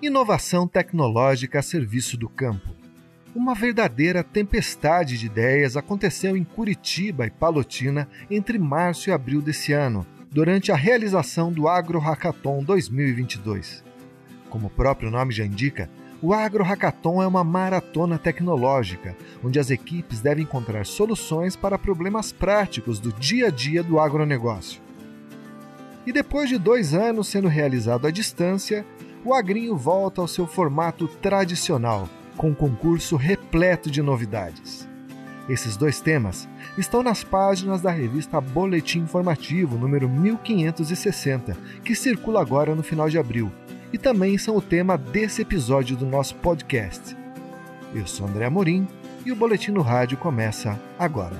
Inovação tecnológica a serviço do campo. Uma verdadeira tempestade de ideias aconteceu em Curitiba e Palotina entre março e abril desse ano, durante a realização do Agro Hackathon 2022. Como o próprio nome já indica, o Agro Hackathon é uma maratona tecnológica, onde as equipes devem encontrar soluções para problemas práticos do dia a dia do agronegócio. E depois de dois anos sendo realizado à distância, o Agrinho volta ao seu formato tradicional, com um concurso repleto de novidades. Esses dois temas estão nas páginas da revista Boletim Informativo número 1560, que circula agora no final de abril, e também são o tema desse episódio do nosso podcast. Eu sou André Amorim e o Boletim no Rádio começa agora.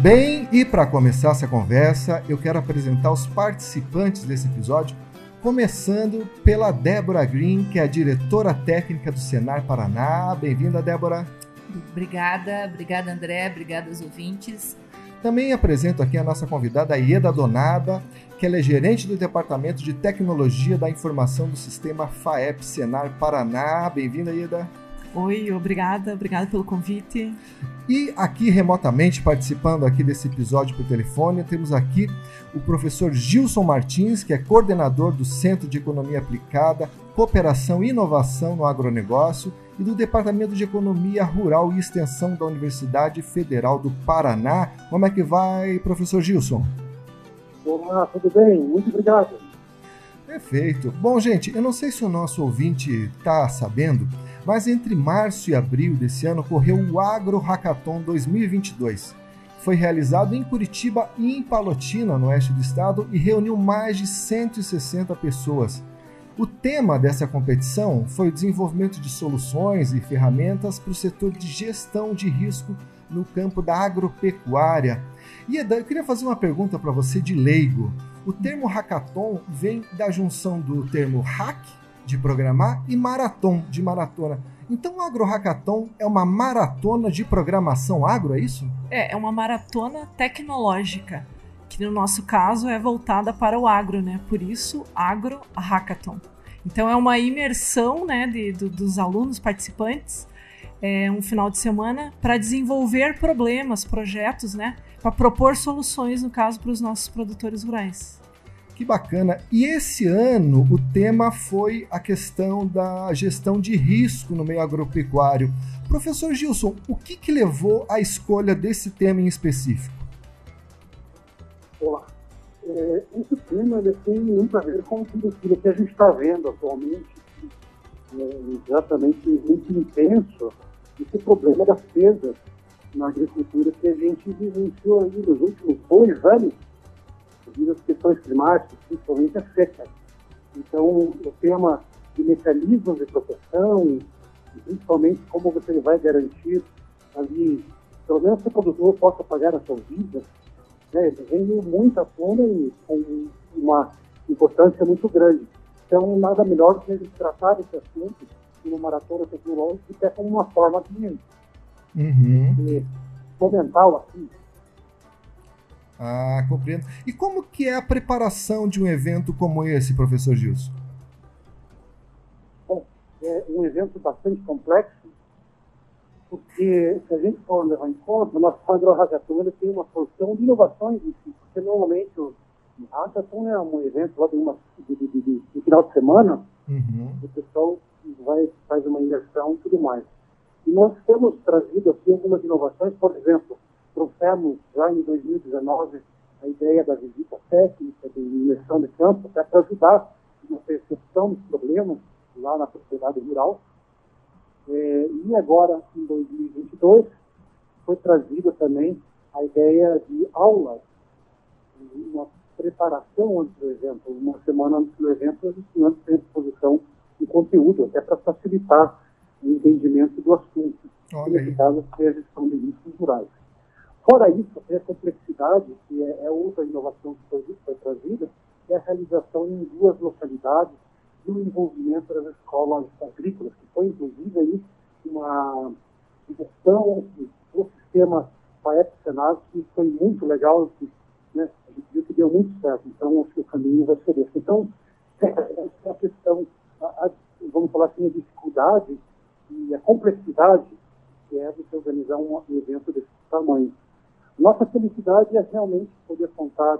Bem, e para começar essa conversa, eu quero apresentar os participantes desse episódio, começando pela Débora Green, que é a diretora técnica do Senar Paraná. Bem-vinda, Débora. Obrigada, obrigada, André, obrigada aos ouvintes. Também apresento aqui a nossa convidada Ieda Donada, que ela é gerente do Departamento de Tecnologia da Informação do Sistema FAEP Senar Paraná. Bem-vinda, Ieda. Oi, obrigada, obrigada pelo convite. E aqui remotamente participando aqui desse episódio por telefone, temos aqui o professor Gilson Martins, que é coordenador do Centro de Economia Aplicada, Cooperação e Inovação no Agronegócio e do Departamento de Economia Rural e Extensão da Universidade Federal do Paraná. Como é que vai, professor Gilson? Olá, tudo bem? Muito obrigado. Perfeito. Bom, gente, eu não sei se o nosso ouvinte está sabendo, mas entre março e abril desse ano ocorreu o Agro Hackathon 2022. Foi realizado em Curitiba e em Palotina, no oeste do estado, e reuniu mais de 160 pessoas. O tema dessa competição foi o desenvolvimento de soluções e ferramentas para o setor de gestão de risco no campo da agropecuária. E eu queria fazer uma pergunta para você de leigo. O termo hackathon vem da junção do termo hack, de programar e maratom de maratona. Então o Agro Hackathon é uma maratona de programação agro, é isso? É, é uma maratona tecnológica, que no nosso caso é voltada para o agro, né? Por isso, Agro Hackathon. Então é uma imersão né, de, do, dos alunos participantes, é um final de semana, para desenvolver problemas, projetos, né? Para propor soluções, no caso, para os nossos produtores rurais. Que bacana. E esse ano o tema foi a questão da gestão de risco no meio agropecuário. Professor Gilson, o que, que levou à escolha desse tema em específico? Olá. É, esse tema tem muito a ver com aquilo que a gente está vendo atualmente, é, exatamente muito intenso, esse problema das perdas na agricultura que a gente vivenciou aí nos últimos dois anos devido às questões climáticas, principalmente a seca. Então, o tema de mecanismos de proteção, e principalmente como você vai garantir ali, pelo menos que o produtor possa pagar a sua vida, né, vem muito à tona e com uma importância muito grande. Então, nada melhor do que a gente tratar esse assunto uma maratona tecnológica até como uma forma de, uhum. de fomentar o assunto. Ah, compreendo. E como que é a preparação de um evento como esse, professor Gilson? Bom, é um evento bastante complexo, porque se a gente for levar em conta, o nosso quadro Hackathon tem uma porção de inovações em si, porque normalmente o Hackathon é um evento lá de, uma, de, de, de, de final de semana, uhum. o pessoal vai, faz uma imersão e tudo mais. E nós temos trazido aqui algumas inovações, por exemplo, trouxemos já em 2019 a ideia da visita técnica de imersão de campo para ajudar na percepção dos problemas lá na propriedade rural. É, e agora, em 2022, foi trazida também a ideia de aulas, uma preparação antes do evento, uma semana antes do evento, os estudantes têm disposição de conteúdo, até para facilitar o entendimento do assunto, que nesse caso é a gestão de riscos rurais. Fora isso, a complexidade, que é, é, outra inovação que foi, foi trazida, é a realização em duas localidades do envolvimento das escolas agrícolas, que foi inclusive aí uma gestão do sistema FAEP Senado, que foi muito legal, que, né, a gente viu que deu muito certo. Então, acho que o caminho vai ser esse. Então, a questão, a, a, vamos falar assim, a dificuldade e a complexidade que é de se organizar um evento desse tamanho. Nossa felicidade é realmente poder contar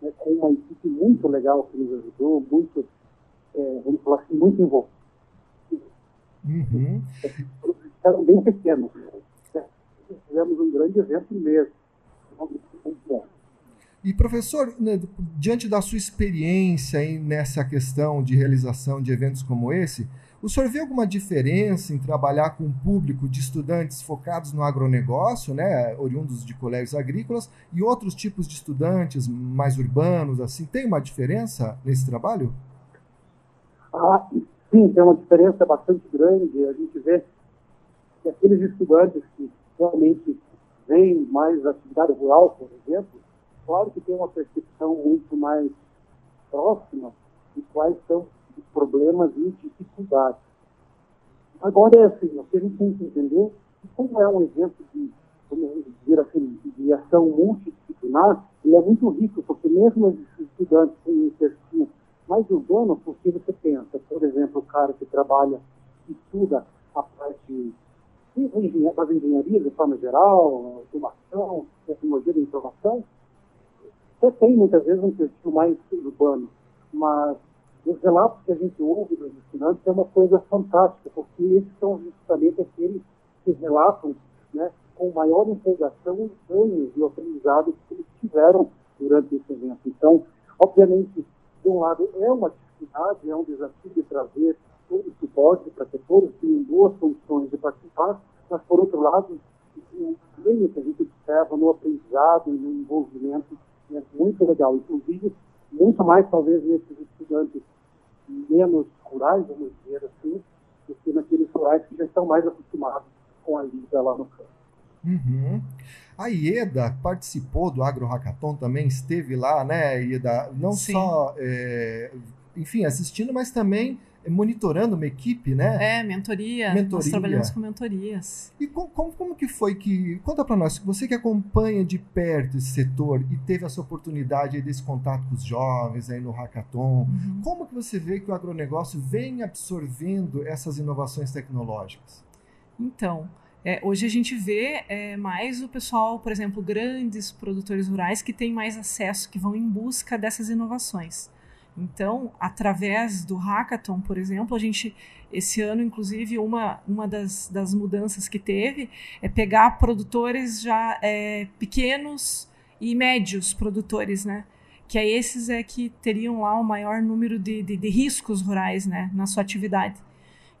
né, com uma equipe muito legal que nos ajudou, muito, é, vamos falar assim, muito envolvida. Uhum. Eram bem pequenos. Fizemos um grande evento mesmo. E professor, né, diante da sua experiência nessa questão de realização de eventos como esse, o senhor vê alguma diferença em trabalhar com um público de estudantes focados no agronegócio, né, oriundos de colégios agrícolas, e outros tipos de estudantes mais urbanos, assim? Tem uma diferença nesse trabalho? Ah, sim, tem uma diferença bastante grande. A gente vê que aqueles estudantes que realmente vêm mais da atividade rural, por exemplo, claro que tem uma percepção muito mais próxima de quais são os problemas e Agora é assim, o que a gente tem que entender que como é um evento de, vamos dizer assim, de ação multidisciplinar, ele é muito rico, porque mesmo os estudantes têm um perfil mais urbano, porque você pensa, por exemplo, o cara que trabalha, estuda a parte das engenharias de forma geral, automação, tecnologia de informação, você tem muitas vezes um perfil mais urbano, mas os relatos que a gente ouve dos estudantes é uma coisa fantástica, porque esses são justamente aqueles que relatam né, com maior empolgação os ganhos e o aprendizado que eles tiveram durante esse evento. Então, obviamente, de um lado é uma dificuldade, é um desafio de trazer todo o suporte para que todos tenham boas condições de participar, mas, por outro lado, o ganho que a gente observa no aprendizado e no envolvimento é muito legal. Inclusive, muito mais, talvez, nesses estudantes menos rurais, vamos dizer assim, do que naqueles rurais que já estão mais acostumados com a lida lá no campo. Uhum. A IEDA participou do Agro Hackathon também, esteve lá, né, IEDA? Não Sim. só, é, enfim, assistindo, mas também monitorando uma equipe, né? É, mentoria. mentoria. Nós trabalhamos com mentorias. E como, como, como que foi que. Conta para nós, você que acompanha de perto esse setor e teve essa oportunidade desse contato com os jovens aí no Hackathon, uhum. como que você vê que o agronegócio vem absorvendo essas inovações tecnológicas? Então, é, hoje a gente vê é, mais o pessoal, por exemplo, grandes produtores rurais que têm mais acesso, que vão em busca dessas inovações. Então, através do hackathon, por exemplo, a gente, esse ano, inclusive, uma, uma das, das mudanças que teve é pegar produtores já é, pequenos e médios produtores, né? Que é esses é que teriam lá o maior número de, de, de riscos rurais, né? Na sua atividade.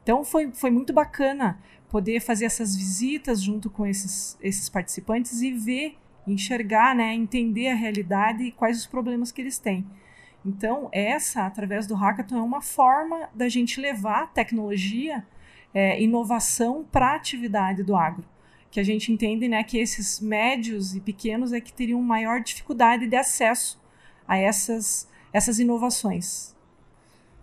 Então, foi, foi muito bacana poder fazer essas visitas junto com esses, esses participantes e ver, enxergar, né? Entender a realidade e quais os problemas que eles têm. Então, essa, através do hackathon, é uma forma da gente levar tecnologia, é, inovação para a atividade do agro. Que a gente entende né, que esses médios e pequenos é que teriam maior dificuldade de acesso a essas, essas inovações.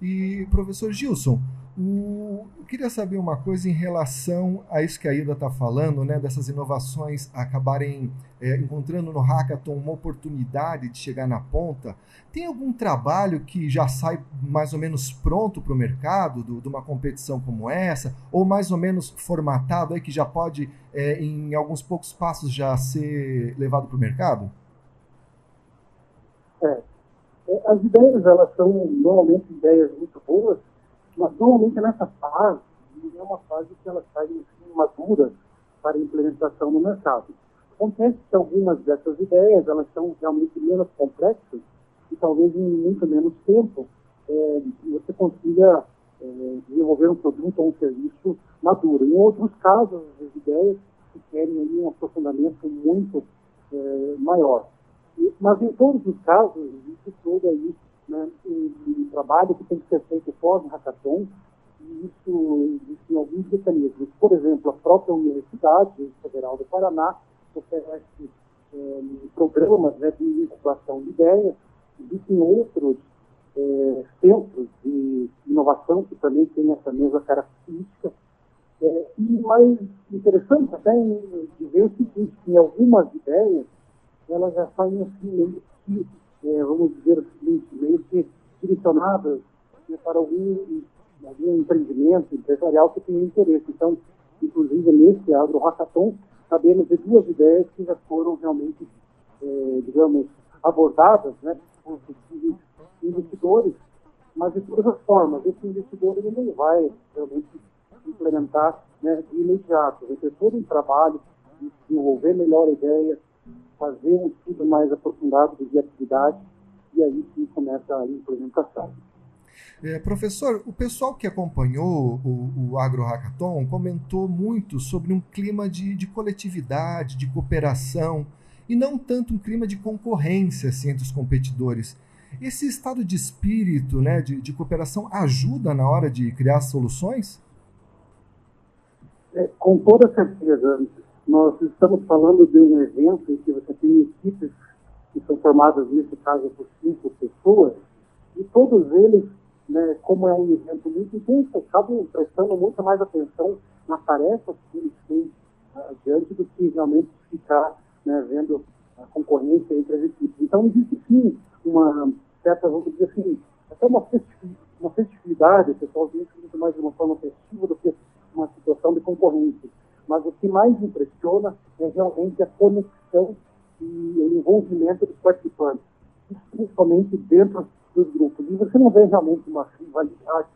E, professor Gilson, o, eu queria saber uma coisa em relação a isso que a Ida está falando, né, dessas inovações acabarem é, encontrando no hackathon uma oportunidade de chegar na ponta. Tem algum trabalho que já sai mais ou menos pronto para o mercado do, de uma competição como essa, ou mais ou menos formatado aí que já pode, é, em alguns poucos passos, já ser levado para o mercado? É. As ideias elas são normalmente ideias muito boas mas normalmente nessa fase, é uma fase que elas saem assim, maduras para implementação no mercado. Acontece que algumas dessas ideias elas são realmente menos complexas e talvez em muito menos tempo é, você consiga é, desenvolver um produto ou um serviço maduro. Em outros casos, as ideias querem ali um aprofundamento muito é, maior. Mas em todos os casos, existe todo aí né, um, um, trabalho que tem que ser feito pós-hackathon, e isso existem alguns mecanismos. Por exemplo, a própria Universidade Federal do Paraná oferece é, programas né, de incubação de ideias, existem outros é, centros de inovação que também têm essa mesma característica. É, e mais interessante até de ver o seguinte, que algumas ideias elas já saem assim, meio que é, vamos direcionadas né, para algum, algum empreendimento empresarial que tenha interesse. Então, inclusive nesse Agro Hackathon, sabemos de duas ideias que já foram realmente, é, digamos, abordadas né, por investidores, mas de todas as formas. Esse investidor ele não vai realmente implementar né, de imediato, vai ter todo um trabalho de desenvolver melhor a ideia, fazer um estudo mais aprofundado de viabilidade e aí sim começa a implementação. É, professor, o pessoal que acompanhou o, o Agro Hackathon comentou muito sobre um clima de, de coletividade, de cooperação, e não tanto um clima de concorrência assim, entre os competidores. Esse estado de espírito né, de, de cooperação ajuda na hora de criar soluções? É, com toda certeza. Nós estamos falando de um evento em que você tem equipes que são formadas, nesse caso, por cinco pessoas, e todos eles né, como é um evento muito intenso, acabam prestando muita mais atenção nas tarefas que eles têm uh, diante do que realmente ficar né, vendo a concorrência entre as equipes. Então, existe sim uma certa, vamos dizer assim, até uma, uma festividade, o pessoal vê muito mais de uma forma festiva do que uma situação de concorrência. Mas o que mais impressiona é realmente a conexão e o envolvimento dos participantes, principalmente dentro dos grupos. E você não vê realmente uma rivalidade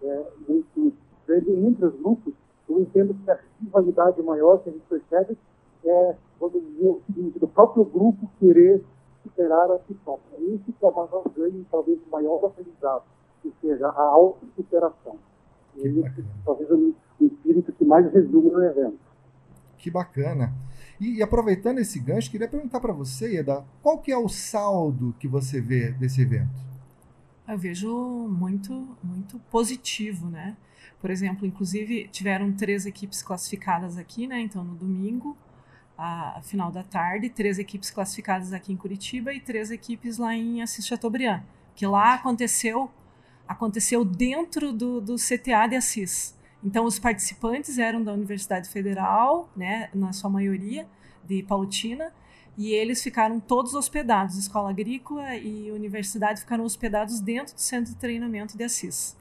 é, muito grande entre os grupos. Eu entendo que a rivalidade maior que a gente percebe é quando o seguinte, do próprio grupo querer superar a si próprio. Isso que é o maior ganho, talvez o maior aprendizado, ou seja, a autossuperação. Esse talvez o espírito que mais resume no evento. Que bacana. E, e, aproveitando esse gancho, queria perguntar para você, Eda, qual que é o saldo que você vê desse evento? eu vejo muito, muito positivo, né? Por exemplo, inclusive tiveram três equipes classificadas aqui, né? Então no domingo, a, a final da tarde, três equipes classificadas aqui em Curitiba e três equipes lá em Assis Chateaubriand, que lá aconteceu aconteceu dentro do, do CTA de Assis. Então os participantes eram da Universidade Federal, né? Na sua maioria de Pautina e eles ficaram todos hospedados, escola agrícola e universidade ficaram hospedados dentro do centro de treinamento de Assis.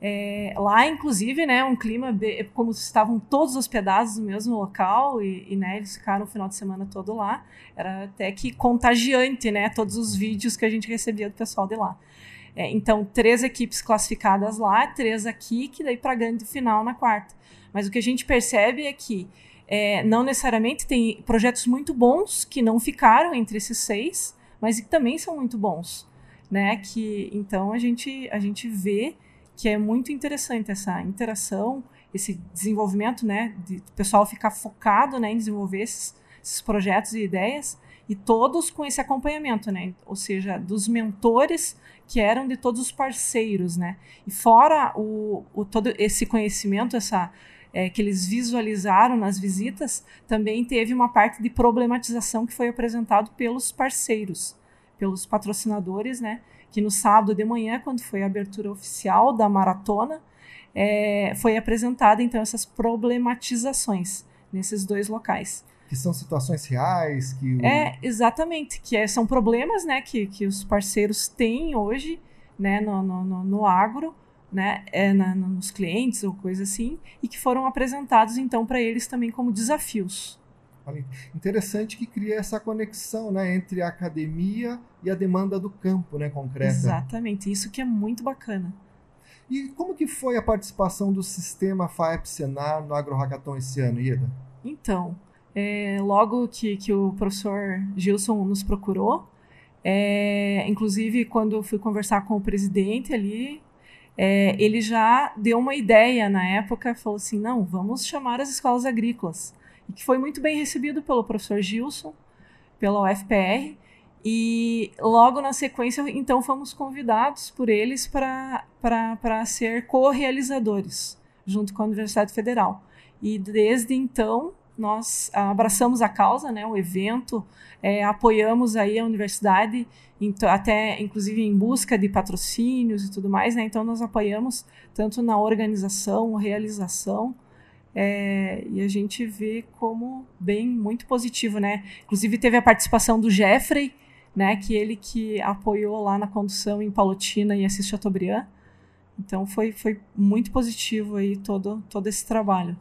É, lá, inclusive, né, um clima como estavam todos hospedados no mesmo local e, e né, eles ficaram o final de semana todo lá. Era até que contagiante, né, todos os vídeos que a gente recebia do pessoal de lá. É, então, três equipes classificadas lá, três aqui, que daí para grande final na quarta. Mas o que a gente percebe é que é, não necessariamente tem projetos muito bons que não ficaram entre esses seis, mas que também são muito bons, né? Que então a gente a gente vê que é muito interessante essa interação, esse desenvolvimento, né? De o pessoal ficar focado, né, em desenvolver esses, esses projetos e ideias e todos com esse acompanhamento, né? Ou seja, dos mentores que eram de todos os parceiros, né? E fora o, o todo esse conhecimento, essa é, que eles visualizaram nas visitas, também teve uma parte de problematização que foi apresentado pelos parceiros, pelos patrocinadores, né? Que no sábado de manhã, quando foi a abertura oficial da maratona, é, foi apresentada então essas problematizações nesses dois locais. Que são situações reais que o... é exatamente que é, são problemas, né, que, que os parceiros têm hoje, né, no, no, no agro né, é, na, nos clientes ou coisa assim, e que foram apresentados então para eles também como desafios. Interessante que cria essa conexão né, entre a academia e a demanda do campo né, concreta. Exatamente, isso que é muito bacana. E como que foi a participação do sistema FAEP Senar no Agro Hackathon esse ano, Ieda? Então, é, logo que, que o professor Gilson nos procurou, é, inclusive quando eu fui conversar com o presidente ali, é, ele já deu uma ideia na época, falou assim, não, vamos chamar as escolas agrícolas. E que foi muito bem recebido pelo professor Gilson, pela UFPR, e logo na sequência, então, fomos convidados por eles para ser co-realizadores, junto com a Universidade Federal. E desde então, nós abraçamos a causa, né, o evento, é, apoiamos aí a universidade, até inclusive em busca de patrocínios e tudo mais, né, então nós apoiamos tanto na organização, realização, é, e a gente vê como bem muito positivo, né? Inclusive teve a participação do Jeffrey, né? Que ele que apoiou lá na condução em Palotina e Assis Chateaubriand. Então foi, foi muito positivo aí todo, todo esse trabalho.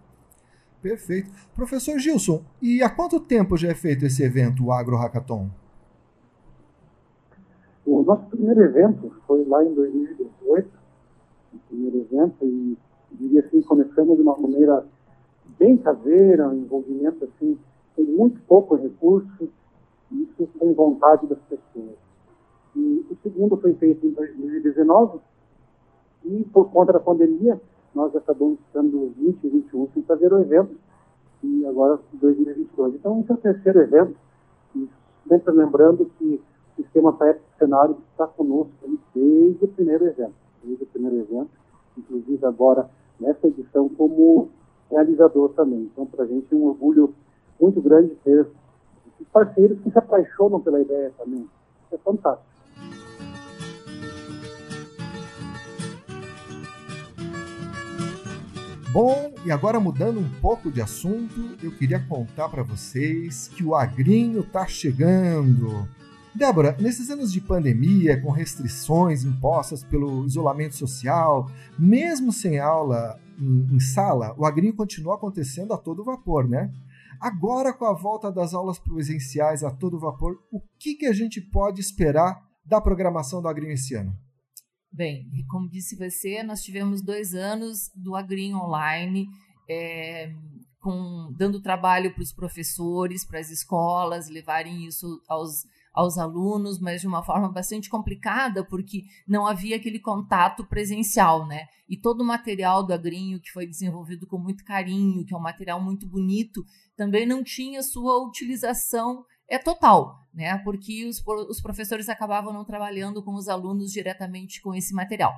Perfeito. Professor Gilson, e há quanto tempo já é feito esse evento, o Agro Hackathon? O nosso primeiro evento foi lá em 2018, o primeiro evento, e diria assim, começamos de uma maneira bem caseira, um envolvimento assim, com muito pouco recurso, e isso com vontade das pessoas. E o segundo foi feito em 2019, e por conta da pandemia, nós acabamos ficando 20 e 21 sem fazer o evento, e agora 2022. Então, esse é o terceiro evento, e sempre lembrando que o Sistema PEP Cenário está conosco desde o primeiro evento, desde o primeiro evento, inclusive agora nessa edição como realizador também. Então, para a gente é um orgulho muito grande ter parceiros que se apaixonam pela ideia também. É fantástico. Bom, e agora mudando um pouco de assunto, eu queria contar para vocês que o agrinho tá chegando. Débora, nesses anos de pandemia, com restrições impostas pelo isolamento social, mesmo sem aula em, em sala, o agrinho continua acontecendo a todo vapor, né? Agora, com a volta das aulas presenciais a todo vapor, o que, que a gente pode esperar da programação do agrinho esse ano? Bem, como disse você, nós tivemos dois anos do Agrim Online, é, com, dando trabalho para os professores, para as escolas, levarem isso aos, aos alunos, mas de uma forma bastante complicada, porque não havia aquele contato presencial, né? E todo o material do Agrinho, que foi desenvolvido com muito carinho, que é um material muito bonito, também não tinha sua utilização é total, né? Porque os, os professores acabavam não trabalhando com os alunos diretamente com esse material.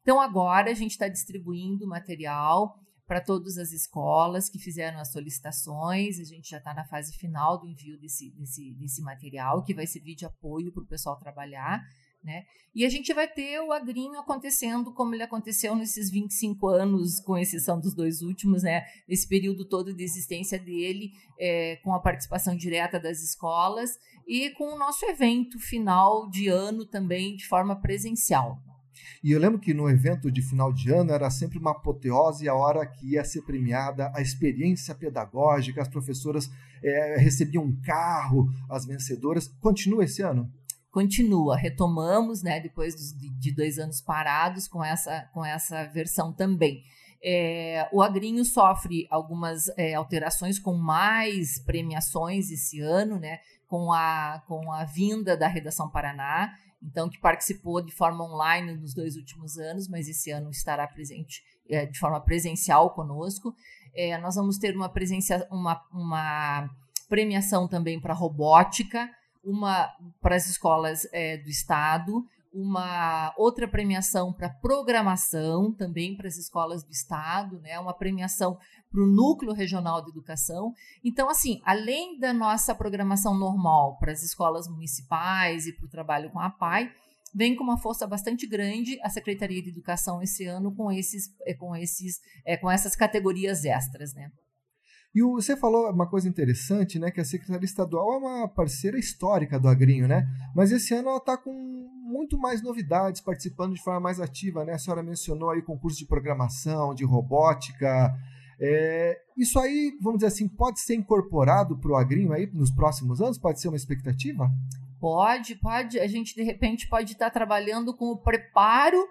Então, agora a gente está distribuindo material para todas as escolas que fizeram as solicitações. A gente já está na fase final do envio desse, desse, desse material, que vai servir de apoio para o pessoal trabalhar. Né? E a gente vai ter o agrinho acontecendo como ele aconteceu nesses 25 anos, com exceção dos dois últimos, né? Esse período todo de existência dele, é, com a participação direta das escolas e com o nosso evento final de ano também de forma presencial. E eu lembro que no evento de final de ano era sempre uma apoteose a hora que ia ser premiada a experiência pedagógica, as professoras é, recebiam um carro, as vencedoras. Continua esse ano? Continua, retomamos, né, depois de dois anos parados com essa, com essa versão também. É, o Agrinho sofre algumas é, alterações com mais premiações esse ano, né, com a, com a vinda da Redação Paraná, então que participou de forma online nos dois últimos anos, mas esse ano estará presente é, de forma presencial conosco. É, nós vamos ter uma, uma, uma premiação também para robótica, uma para as escolas é, do estado, uma outra premiação para programação também para as escolas do estado, né? Uma premiação para o núcleo regional de educação. Então, assim, além da nossa programação normal para as escolas municipais e para o trabalho com a PAI, vem com uma força bastante grande a Secretaria de Educação esse ano com esses, é, com esses, é, com essas categorias extras, né? E você falou uma coisa interessante, né? Que a Secretaria Estadual é uma parceira histórica do Agrinho, né? Mas esse ano ela está com muito mais novidades, participando de forma mais ativa, né? A senhora mencionou aí concurso de programação, de robótica. É, isso aí, vamos dizer assim, pode ser incorporado para o Agrinho aí nos próximos anos? Pode ser uma expectativa? Pode, pode. A gente, de repente, pode estar trabalhando com o preparo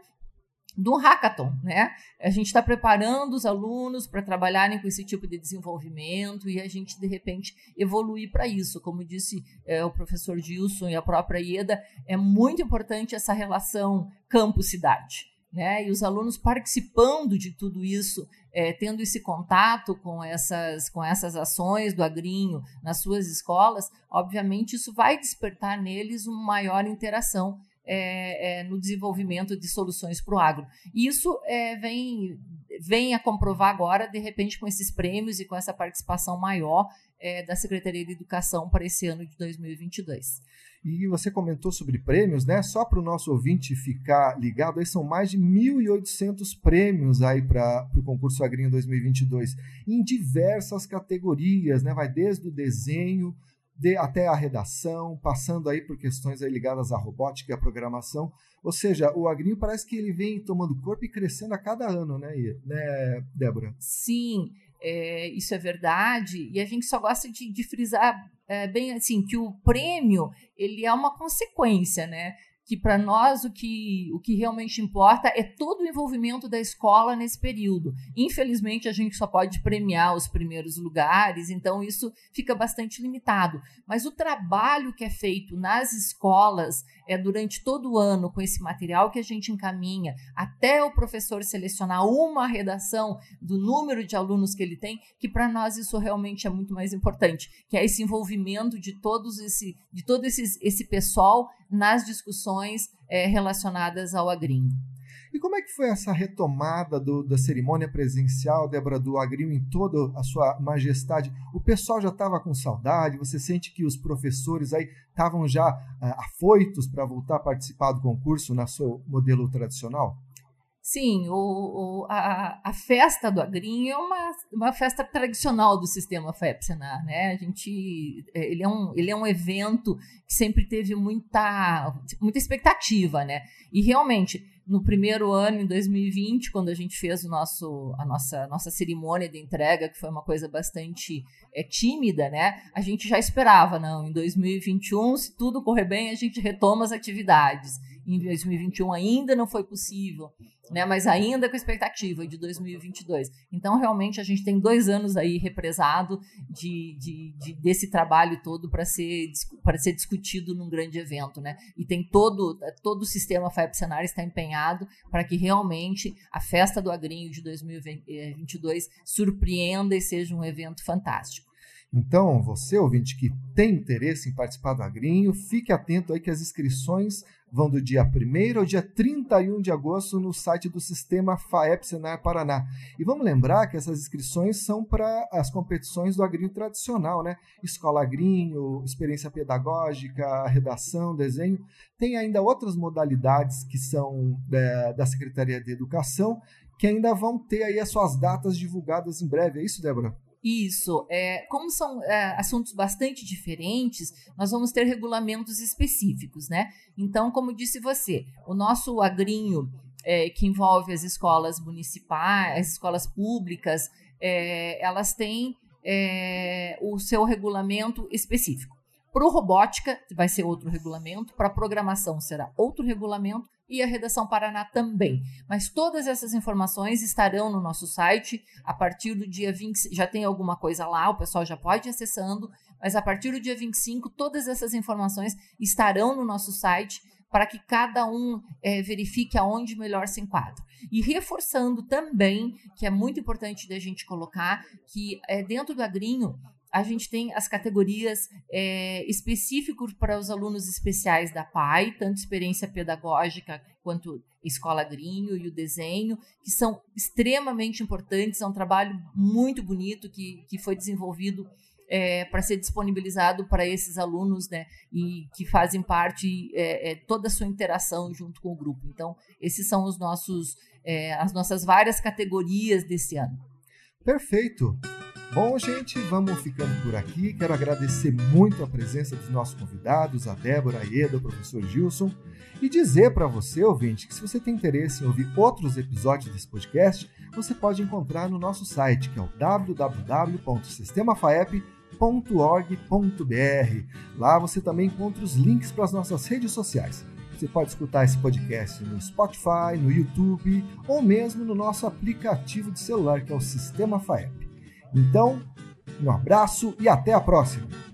do hackathon, né? A gente está preparando os alunos para trabalharem com esse tipo de desenvolvimento e a gente de repente evoluir para isso. Como disse é, o professor Gilson e a própria Ieda, é muito importante essa relação campo-cidade. Né? E os alunos participando de tudo isso, é, tendo esse contato com essas, com essas ações do agrinho nas suas escolas, obviamente isso vai despertar neles uma maior interação é, é, no desenvolvimento de soluções para o agro. Isso é, vem, vem a comprovar agora, de repente, com esses prêmios e com essa participação maior é, da Secretaria de Educação para esse ano de 2022. E você comentou sobre prêmios, né? Só para o nosso ouvinte ficar ligado, aí são mais de 1.800 prêmios aí para o concurso Agrinho 2022, em diversas categorias, né? Vai desde o desenho, de, até a redação, passando aí por questões aí ligadas à robótica e à programação. Ou seja, o agrinho parece que ele vem tomando corpo e crescendo a cada ano, né, né Débora? Sim, é, isso é verdade. E a gente só gosta de, de frisar é, bem assim que o prêmio ele é uma consequência, né? Que para nós o que, o que realmente importa é todo o envolvimento da escola nesse período. Infelizmente, a gente só pode premiar os primeiros lugares, então isso fica bastante limitado. Mas o trabalho que é feito nas escolas é durante todo o ano com esse material que a gente encaminha, até o professor selecionar uma redação do número de alunos que ele tem, que para nós isso realmente é muito mais importante, que é esse envolvimento de todos esse, de todo esse, esse pessoal nas discussões é, relacionadas ao agrinho. E como é que foi essa retomada do, da cerimônia presencial, Débora, do Agrinho em toda a sua majestade? O pessoal já estava com saudade? Você sente que os professores aí estavam já uh, afoitos para voltar a participar do concurso na seu modelo tradicional? Sim, o, o, a, a, festa do Agrinho é uma, uma festa tradicional do sistema FEPSENAR, né? A gente, é, ele, é um, ele é um evento que sempre teve muita, muita expectativa, né? E realmente, no primeiro ano, em 2020, quando a gente fez o nosso, a nossa, nossa cerimônia de entrega, que foi uma coisa bastante é, tímida, né? A gente já esperava, não, em 2021, se tudo correr bem, a gente retoma as atividades. Em 2021 ainda não foi possível né? Mas ainda com expectativa de 2022. Então, realmente, a gente tem dois anos aí represado de, de, de desse trabalho todo para ser, para ser discutido num grande evento, né? E tem todo, todo o sistema FAEP Cenário está empenhado para que realmente a festa do Agrinho de 2022 surpreenda e seja um evento fantástico. Então, você, ouvinte, que tem interesse em participar do Agrinho, fique atento aí que as inscrições vão do dia 1 ao dia 31 de agosto no site do Sistema FAEP Senar Paraná. E vamos lembrar que essas inscrições são para as competições do agrinho tradicional, né? Escola agrinho, experiência pedagógica, redação, desenho. Tem ainda outras modalidades que são é, da Secretaria de Educação que ainda vão ter aí as suas datas divulgadas em breve. É isso, Débora? Isso. É, como são é, assuntos bastante diferentes, nós vamos ter regulamentos específicos, né? Então, como disse você, o nosso agrinho, é, que envolve as escolas municipais, as escolas públicas, é, elas têm é, o seu regulamento específico. Para robótica, vai ser outro regulamento, para programação será outro regulamento, e a Redação Paraná também. Mas todas essas informações estarão no nosso site a partir do dia 20. Já tem alguma coisa lá, o pessoal já pode ir acessando, mas a partir do dia 25, todas essas informações estarão no nosso site para que cada um é, verifique aonde melhor se enquadra. E reforçando também, que é muito importante da gente colocar, que é, dentro do agrinho a gente tem as categorias é, específicas para os alunos especiais da PAI, tanto experiência pedagógica quanto escola grinho e o desenho, que são extremamente importantes. É um trabalho muito bonito que, que foi desenvolvido é, para ser disponibilizado para esses alunos, né, e que fazem parte é, é, toda a sua interação junto com o grupo. Então, esses são os nossos, as nossas várias categorias desse ano. Perfeito. Bom, gente, vamos ficando por aqui. Quero agradecer muito a presença dos nossos convidados, a Débora, a Eda, o professor Gilson, e dizer para você, ouvinte, que se você tem interesse em ouvir outros episódios desse podcast, você pode encontrar no nosso site, que é o www.sistemafaep.org.br. Lá você também encontra os links para as nossas redes sociais. Você pode escutar esse podcast no Spotify, no YouTube ou mesmo no nosso aplicativo de celular, que é o Sistema FAEP. Então, um abraço e até a próxima!